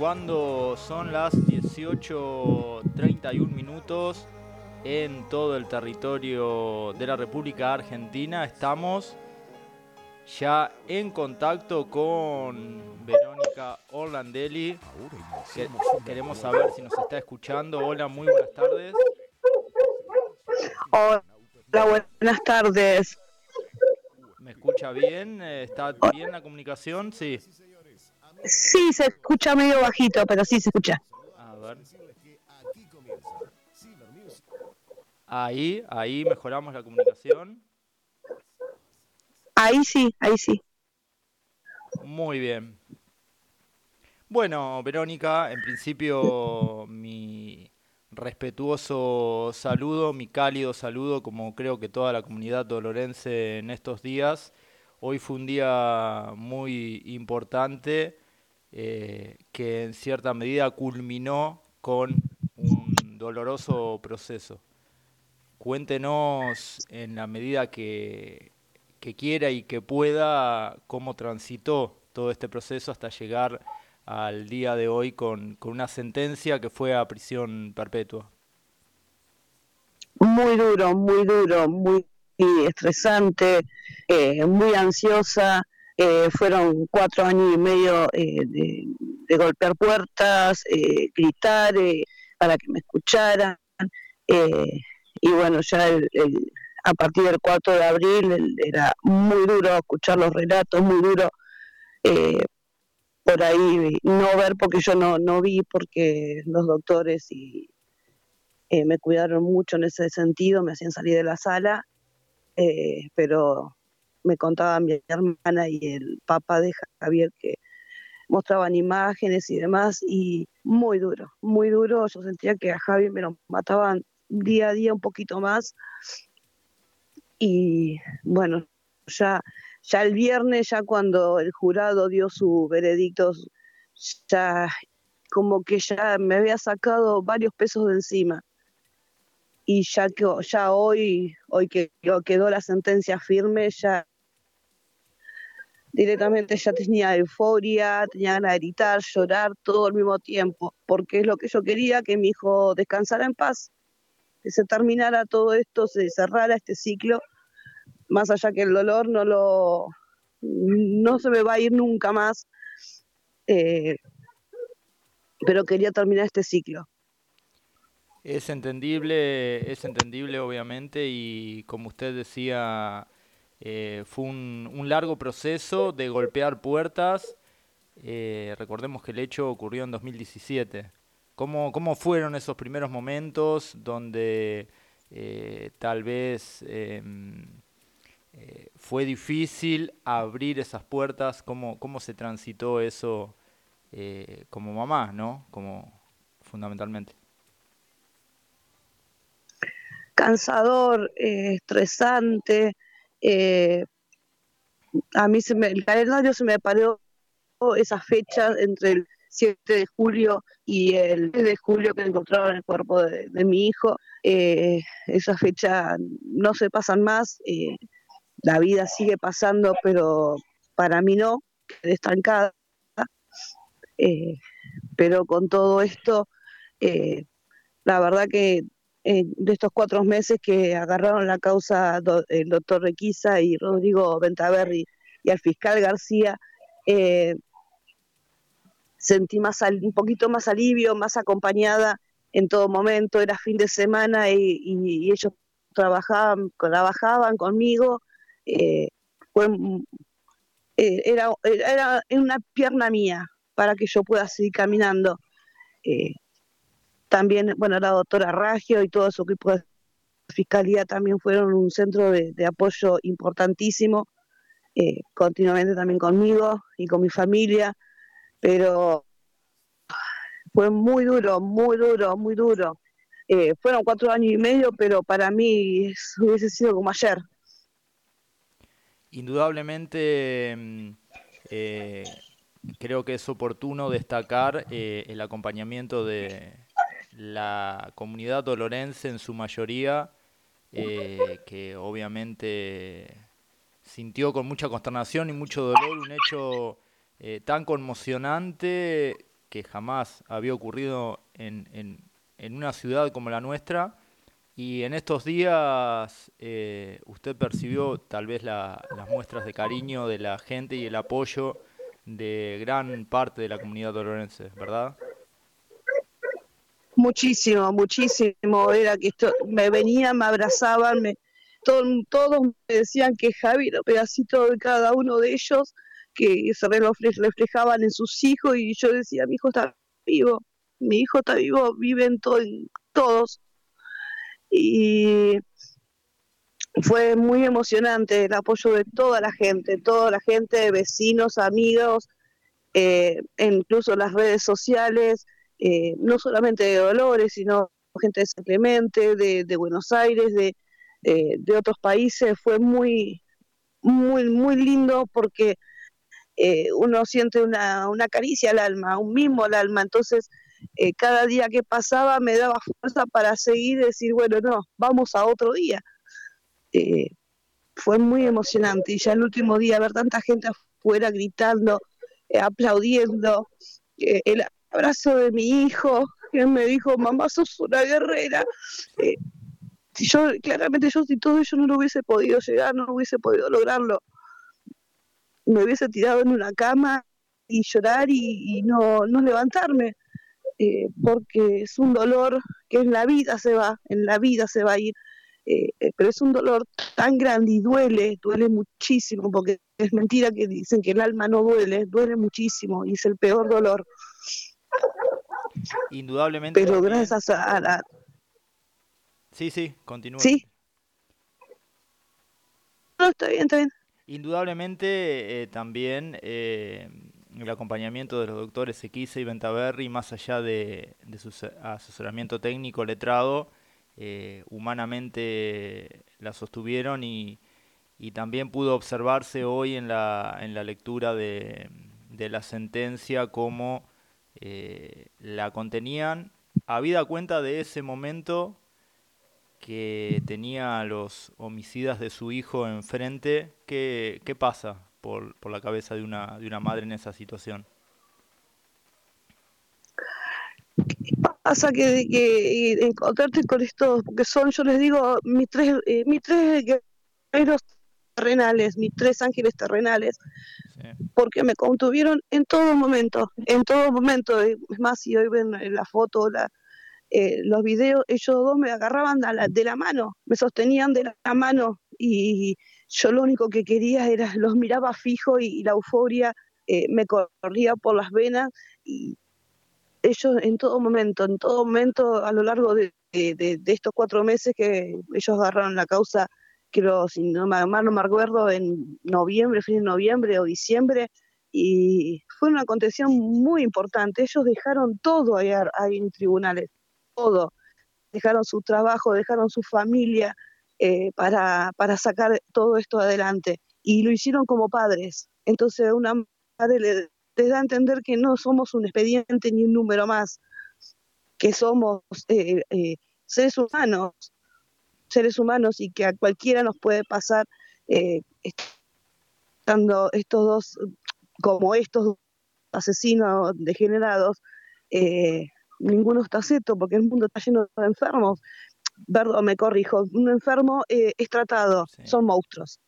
cuando son las 18.31 minutos en todo el territorio de la República Argentina. Estamos ya en contacto con Verónica Orlandelli. queremos saber si nos está escuchando. Hola, muy buenas tardes. Hola, buenas tardes. ¿Me escucha bien? ¿Está bien la comunicación? Sí. Sí, se escucha medio bajito, pero sí se escucha. A ver. Ahí, ahí mejoramos la comunicación. Ahí sí, ahí sí. Muy bien. Bueno, Verónica, en principio mi respetuoso saludo, mi cálido saludo, como creo que toda la comunidad dolorense en estos días. Hoy fue un día muy importante eh, que en cierta medida culminó con un doloroso proceso. Cuéntenos en la medida que, quiera y que pueda cómo transitó todo este proceso hasta llegar al día de hoy con, una sentencia que fue a prisión perpetua. Muy duro, muy duro, muy estresante, eh, muy ansiosa, eh, fueron cuatro años y medio eh, de, golpear puertas, eh, gritar para que me escucharan. y bueno, ya a partir del 4 de abril era muy duro escuchar los relatos, muy duro por ahí no ver porque yo no, no vi porque los doctores y, me cuidaron mucho en ese sentido, me hacían salir de la sala, pero me contaba mi hermana y el papá de Javier que mostraban imágenes y demás y muy duro, muy duro. Yo sentía que a Javier me lo mataban día a día un poquito más y bueno, ya, ya el viernes, ya cuando el jurado dio su veredicto, ya como que ya me había sacado varios pesos de encima y ya que ya hoy hoy que quedó la sentencia firme ya directamente ya tenía euforia, tenía ganas de gritar, llorar todo al mismo tiempo, porque es lo que yo quería, que mi hijo descansara en paz, que se terminara todo esto, se cerrara este ciclo, más allá que el dolor no lo no se me va a ir nunca más, eh, pero quería terminar este ciclo. Es entendible, es entendible obviamente y como usted decía, eh, fue un, largo proceso de golpear puertas. Eh, recordemos que el hecho ocurrió en 2017. ¿Cómo, fueron esos primeros momentos donde eh, tal vez em, fue difícil abrir esas puertas? ¿Cómo, cómo se transitó eso como mamá, ¿no? Como fundamentalmente cansador, estresante, eh, a mí se me, el calendario se me paró esa fecha entre el 7 de julio y el 10 de julio que encontraron el cuerpo de, mi hijo. Eh, esa fecha no se pasan más, eh, la vida sigue pasando, pero para mí no, quedé estancada. Pero con todo esto, la verdad que eh, de estos cuatro meses que agarraron la causa el doctor Requisa y Rodrigo Ventaverri y al fiscal García, eh, sentí más un poquito más alivio, más acompañada en todo momento, era fin de semana y, ellos trabajaban, trabajaban conmigo, eh, era, era una pierna mía para que yo pueda seguir caminando también, bueno, la doctora Ragio y todo su equipo de fiscalía también fueron un centro de, apoyo importantísimo, eh, continuamente también conmigo y con mi familia, pero fue muy duro, muy duro, muy duro. Eh, fueron cuatro años y medio, pero para mí hubiese sido como ayer. Indudablemente, mm, eh, creo que es oportuno destacar el acompañamiento de, la comunidad dolorense en su mayoría, eh, que obviamente sintió con mucha consternación y mucho dolor un hecho eh, tan conmocionante que jamás había ocurrido en, en, una ciudad como la nuestra. Y en estos días eh, usted percibió tal vez las muestras de cariño de la gente y el apoyo de gran parte de la comunidad dolorense, ¿verdad? Muchísimo, muchísimo. Era que me venían, me abrazaban, me, todos me decían que Javi era pedacito de cada uno de ellos, que se reflejaban en sus hijos y yo decía, mi hijo está vivo, mi hijo está vivo, viven todos. Y fue muy emocionante el apoyo de toda la gente, toda la gente, vecinos, amigos, eh, incluso las redes sociales, eh, no solamente de Dolores, sino gente de San Clemente, de, Buenos Aires, de, eh, de otros países. Fue muy, muy, muy lindo porque uno siente una, una caricia al alma, un mimo al alma. Entonces, cada día que pasaba me daba fuerza para seguir y decir, bueno, no, vamos a otro día. fue muy emocionante y ya el último día ver tanta gente afuera gritando, aplaudiendo, el, abrazo de mi hijo, que me dijo, mamá, sos una guerrera. Eh, si yo, claramente yo, si todo ello no lo hubiese podido llegar, no hubiese podido lograrlo, me hubiese tirado en una cama y llorar y, no, no levantarme, eh, porque es un dolor que en la vida se va, en la vida se va a ir. Eh, pero es un dolor tan grande y duele, duele muchísimo, porque es mentira que dicen que el alma no duele, duele muchísimo y es el peor dolor. Indudablemente. Pero gracias a la... Sí, sí, continúa. Sí. No, está bien, está bien. Indudablemente eh, también eh, el acompañamiento de los doctores Equise y Ventaverri, más allá de, su asesoramiento técnico, letrado, eh, humanamente la sostuvieron y, y, también pudo observarse hoy en la, en la lectura de, de la sentencia como eh, la contenían, habida cuenta de ese momento que tenía a los homicidas de su hijo enfrente, ¿qué, qué pasa por, por, la cabeza de una, de una madre en esa situación? ¿Qué pasa que, que encontrarte con estos, porque son, yo les digo, mis tres, eh, mis tres guerreros terrenales, mis tres ángeles terrenales, porque me contuvieron en todo momento, en todo momento. Es más, si hoy ven la foto, la, eh, los videos, ellos dos me agarraban de la, mano, me sostenían de la mano. Y yo lo único que quería era, los miraba fijo y, la euforia eh, me corría por las venas. Y ellos en todo momento, en todo momento a lo largo de, de estos cuatro meses que ellos agarraron la causa creo, si no me, no me acuerdo, en noviembre, fin de noviembre o diciembre, y fue una contención muy importante. Ellos dejaron todo ahí, en tribunales, todo. Dejaron su trabajo, dejaron su familia eh, para, para sacar todo esto adelante. Y lo hicieron como padres. Entonces, una madre le, da a entender que no somos un expediente ni un número más, que somos eh, eh, seres humanos seres humanos y que a cualquiera nos puede pasar eh, estando estos dos, como estos asesinos degenerados, eh, ninguno está acepto porque el mundo está lleno de enfermos. Perdón, me corrijo, un enfermo eh, es tratado, son monstruos.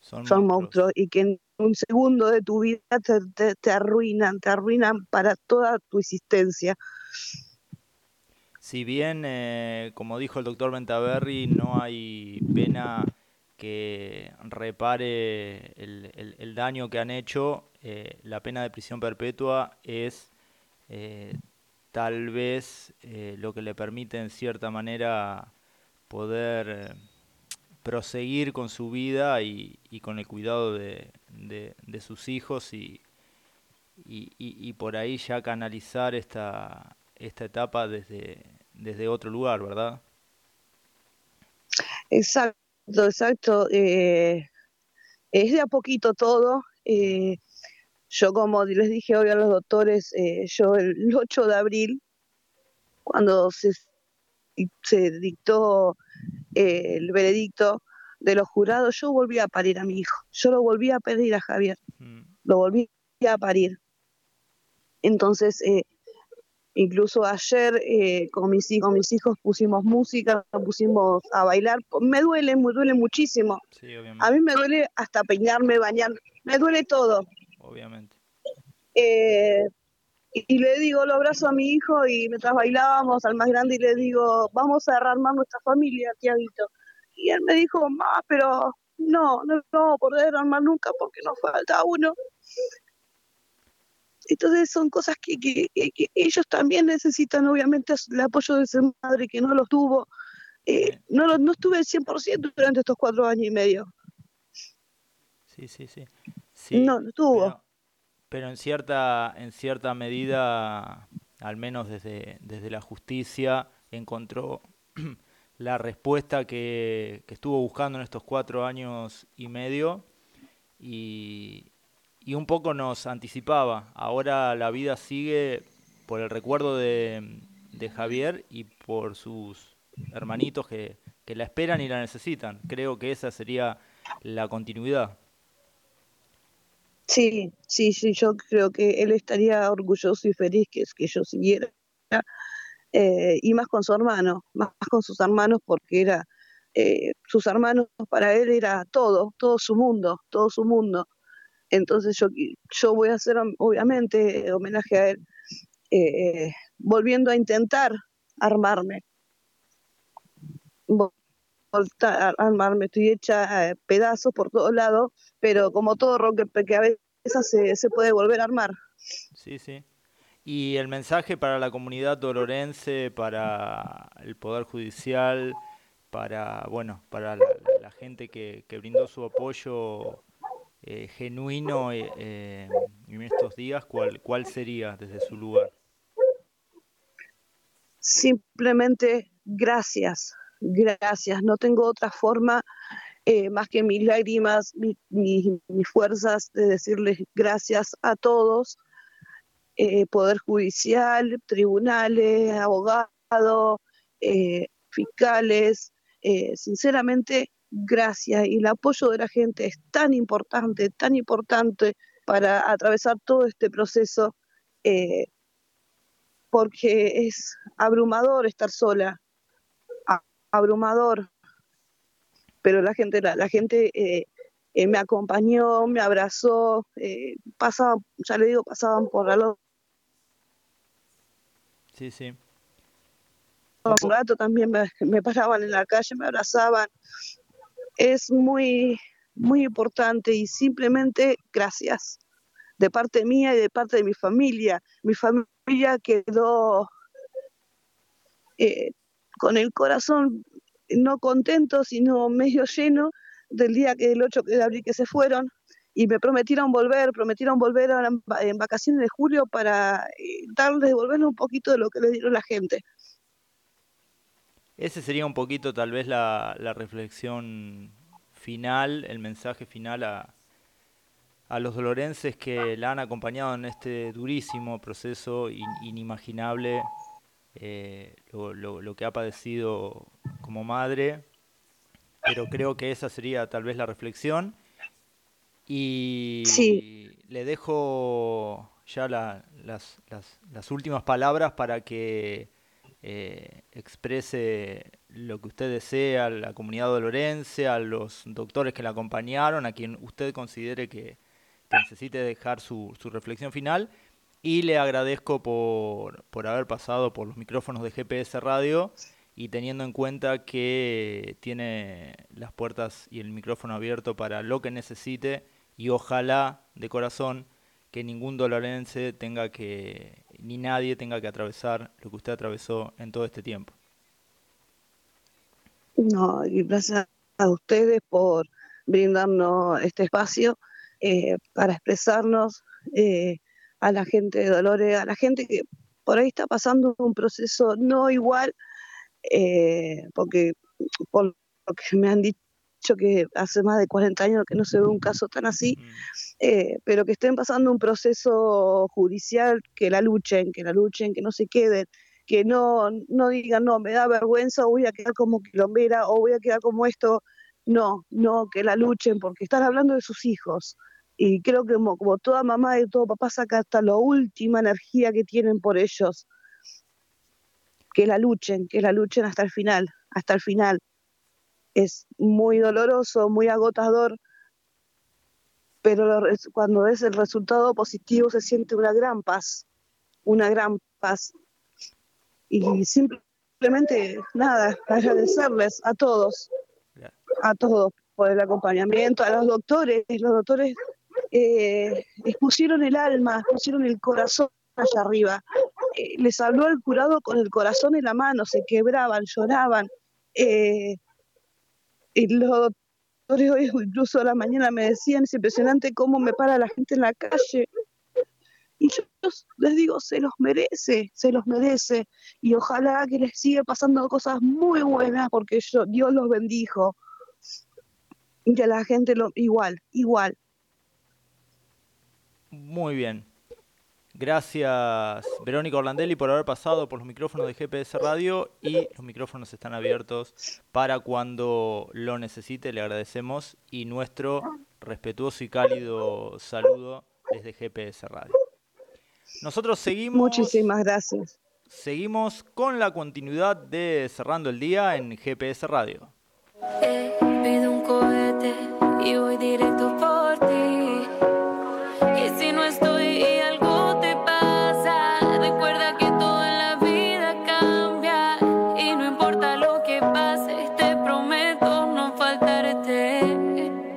Son, monstruos. y que en un segundo de tu vida te, te arruinan, te arruinan para toda tu existencia si bien, eh, como dijo el doctor Ventaverri, no hay pena que repare el, daño que han hecho, eh, la pena de prisión perpetua es eh, tal vez lo que le permite en cierta manera poder proseguir con su vida y, con el cuidado de, sus hijos y, y, por ahí ya canalizar esta etapa desde, desde otro lugar, ¿verdad? Exacto, exacto. Eh, es de a poquito todo. Eh, yo, como les dije hoy a los doctores, eh, yo el 8 de abril, cuando se, se dictó el veredicto de los jurados, yo volví a parir a mi hijo. Yo lo volví a pedir a Javier. Mm. Lo volví a parir. Entonces, eh, incluso ayer eh, con, mis, con mis hijos pusimos música, pusimos a bailar. Me duele, me duele muchísimo. a mí me duele hasta peinarme, bañar, me duele todo. Obviamente. Eh, y, le digo, lo abrazo a mi hijo y mientras bailábamos al más grande y le digo, vamos a armar nuestra familia, Tiaguito. Y él me dijo, ma, pero no, no vamos a poder armar nunca porque nos falta uno. Entonces son cosas que, ellos también necesitan, obviamente, el apoyo de su madre que no lo tuvo. Eh, no, no estuve al 100% durante estos cuatro años y medio. Sí, sí, sí. no, no estuvo. Pero, en, cierta, en cierta medida, al menos desde, desde la justicia, encontró la respuesta que, que estuvo buscando en estos cuatro años y medio. Y, y un poco nos anticipaba. Ahora la vida sigue por el recuerdo de, Javier y por sus hermanitos que, la esperan y la necesitan. Creo que esa sería la continuidad. Sí, sí, sí, yo creo que él estaría orgulloso y feliz que, que yo siguiera. Eh, y más con su hermano, más con sus hermanos, porque era eh, sus hermanos para él era todo, todo su mundo, todo su mundo. Entonces yo, yo voy a hacer, obviamente, homenaje a él, eh, volviendo a intentar armarme. Voltar a armarme, estoy hecha pedazos por todos lados, pero como todo rock que a veces se, se puede volver a armar. Sí, sí. Y el mensaje para la comunidad dolorense, para el Poder Judicial, para, bueno, para la, gente que, que brindó su apoyo eh, genuino eh, eh, en estos días, ¿cuál, ¿cuál sería desde su lugar? Simplemente gracias, gracias. No tengo otra forma más que mis lágrimas, mis fuerzas de decirles gracias a todos, Poder Judicial, tribunales, abogados, fiscales. sinceramente, gracias y el apoyo de la gente es tan importante, tan importante para atravesar todo este proceso, eh, porque es abrumador estar sola, abrumador, pero la gente, la, gente eh, eh, me acompañó, me abrazó, pasaban, ya le digo, pasaban por la Sí, sí. Un rato también me, me paraban en la calle, me abrazaban, es muy, muy importante y simplemente gracias de parte mía y de parte de mi familia. Mi familia quedó eh, con el corazón no contento, sino medio lleno del día que el 8 de abril que se fueron y me prometieron volver, prometieron volver en vacaciones de julio para eh, darles, devolverles un poquito de lo que le dieron la gente. Ese sería un poquito tal vez la, reflexión final, el mensaje final a, a los dolorenses que la han acompañado en este durísimo proceso inimaginable, eh, lo, lo, que ha padecido como madre, pero creo que esa sería tal vez la reflexión. Y le dejo ya las, las, las últimas palabras para que eh, exprese lo que usted desea a la comunidad dolorense, a los doctores que la acompañaron, a quien usted considere que, necesite dejar su, su, reflexión final. Y le agradezco por, por haber pasado por los micrófonos de GPS Radio y teniendo en cuenta que tiene las puertas y el micrófono abierto para lo que necesite y ojalá de corazón que ningún dolorense tenga que ni nadie tenga que atravesar lo que usted atravesó en todo este tiempo. No, y gracias a ustedes por brindarnos este espacio eh, para expresarnos eh, a la gente de Dolores, a la gente que por ahí está pasando un proceso no igual, eh, porque por lo que me han dicho que hace más de 40 años que no se ve un caso tan así, eh, pero que estén pasando un proceso judicial, que la luchen, que la luchen, que no se queden, que no, no digan, no, me da vergüenza o voy a quedar como quilombera o voy a quedar como esto. No, no, que la luchen, porque están hablando de sus hijos. y creo que como, toda mamá y todo papá saca hasta la última energía que tienen por ellos. Que la luchen, que la luchen hasta el final, hasta el final. Es muy doloroso, muy agotador, pero cuando ves el resultado positivo se siente una gran paz, una gran paz. Y simplemente, nada, agradecerles a todos, a todos por el acompañamiento, a los doctores, los doctores eh, expusieron el alma, expusieron el corazón allá arriba. Eh, les habló el curado con el corazón en la mano, se quebraban, lloraban. Eh, y los doctores hoy, incluso a la mañana, me decían, es impresionante cómo me para la gente en la calle. Y yo les digo, se los merece, se los merece. Y ojalá que les siga pasando cosas muy buenas porque yo, Dios los bendijo. Y a la gente lo, igual, igual. Muy bien. Gracias Verónica Orlandelli por haber pasado por los micrófonos de GPS Radio y los micrófonos están abiertos para cuando lo necesite. Le agradecemos y nuestro respetuoso y cálido saludo desde GPS Radio. Nosotros seguimos. Muchísimas gracias. Seguimos con la continuidad de Cerrando el Día en GPS Radio. Eh, un cohete y voy directo por ti.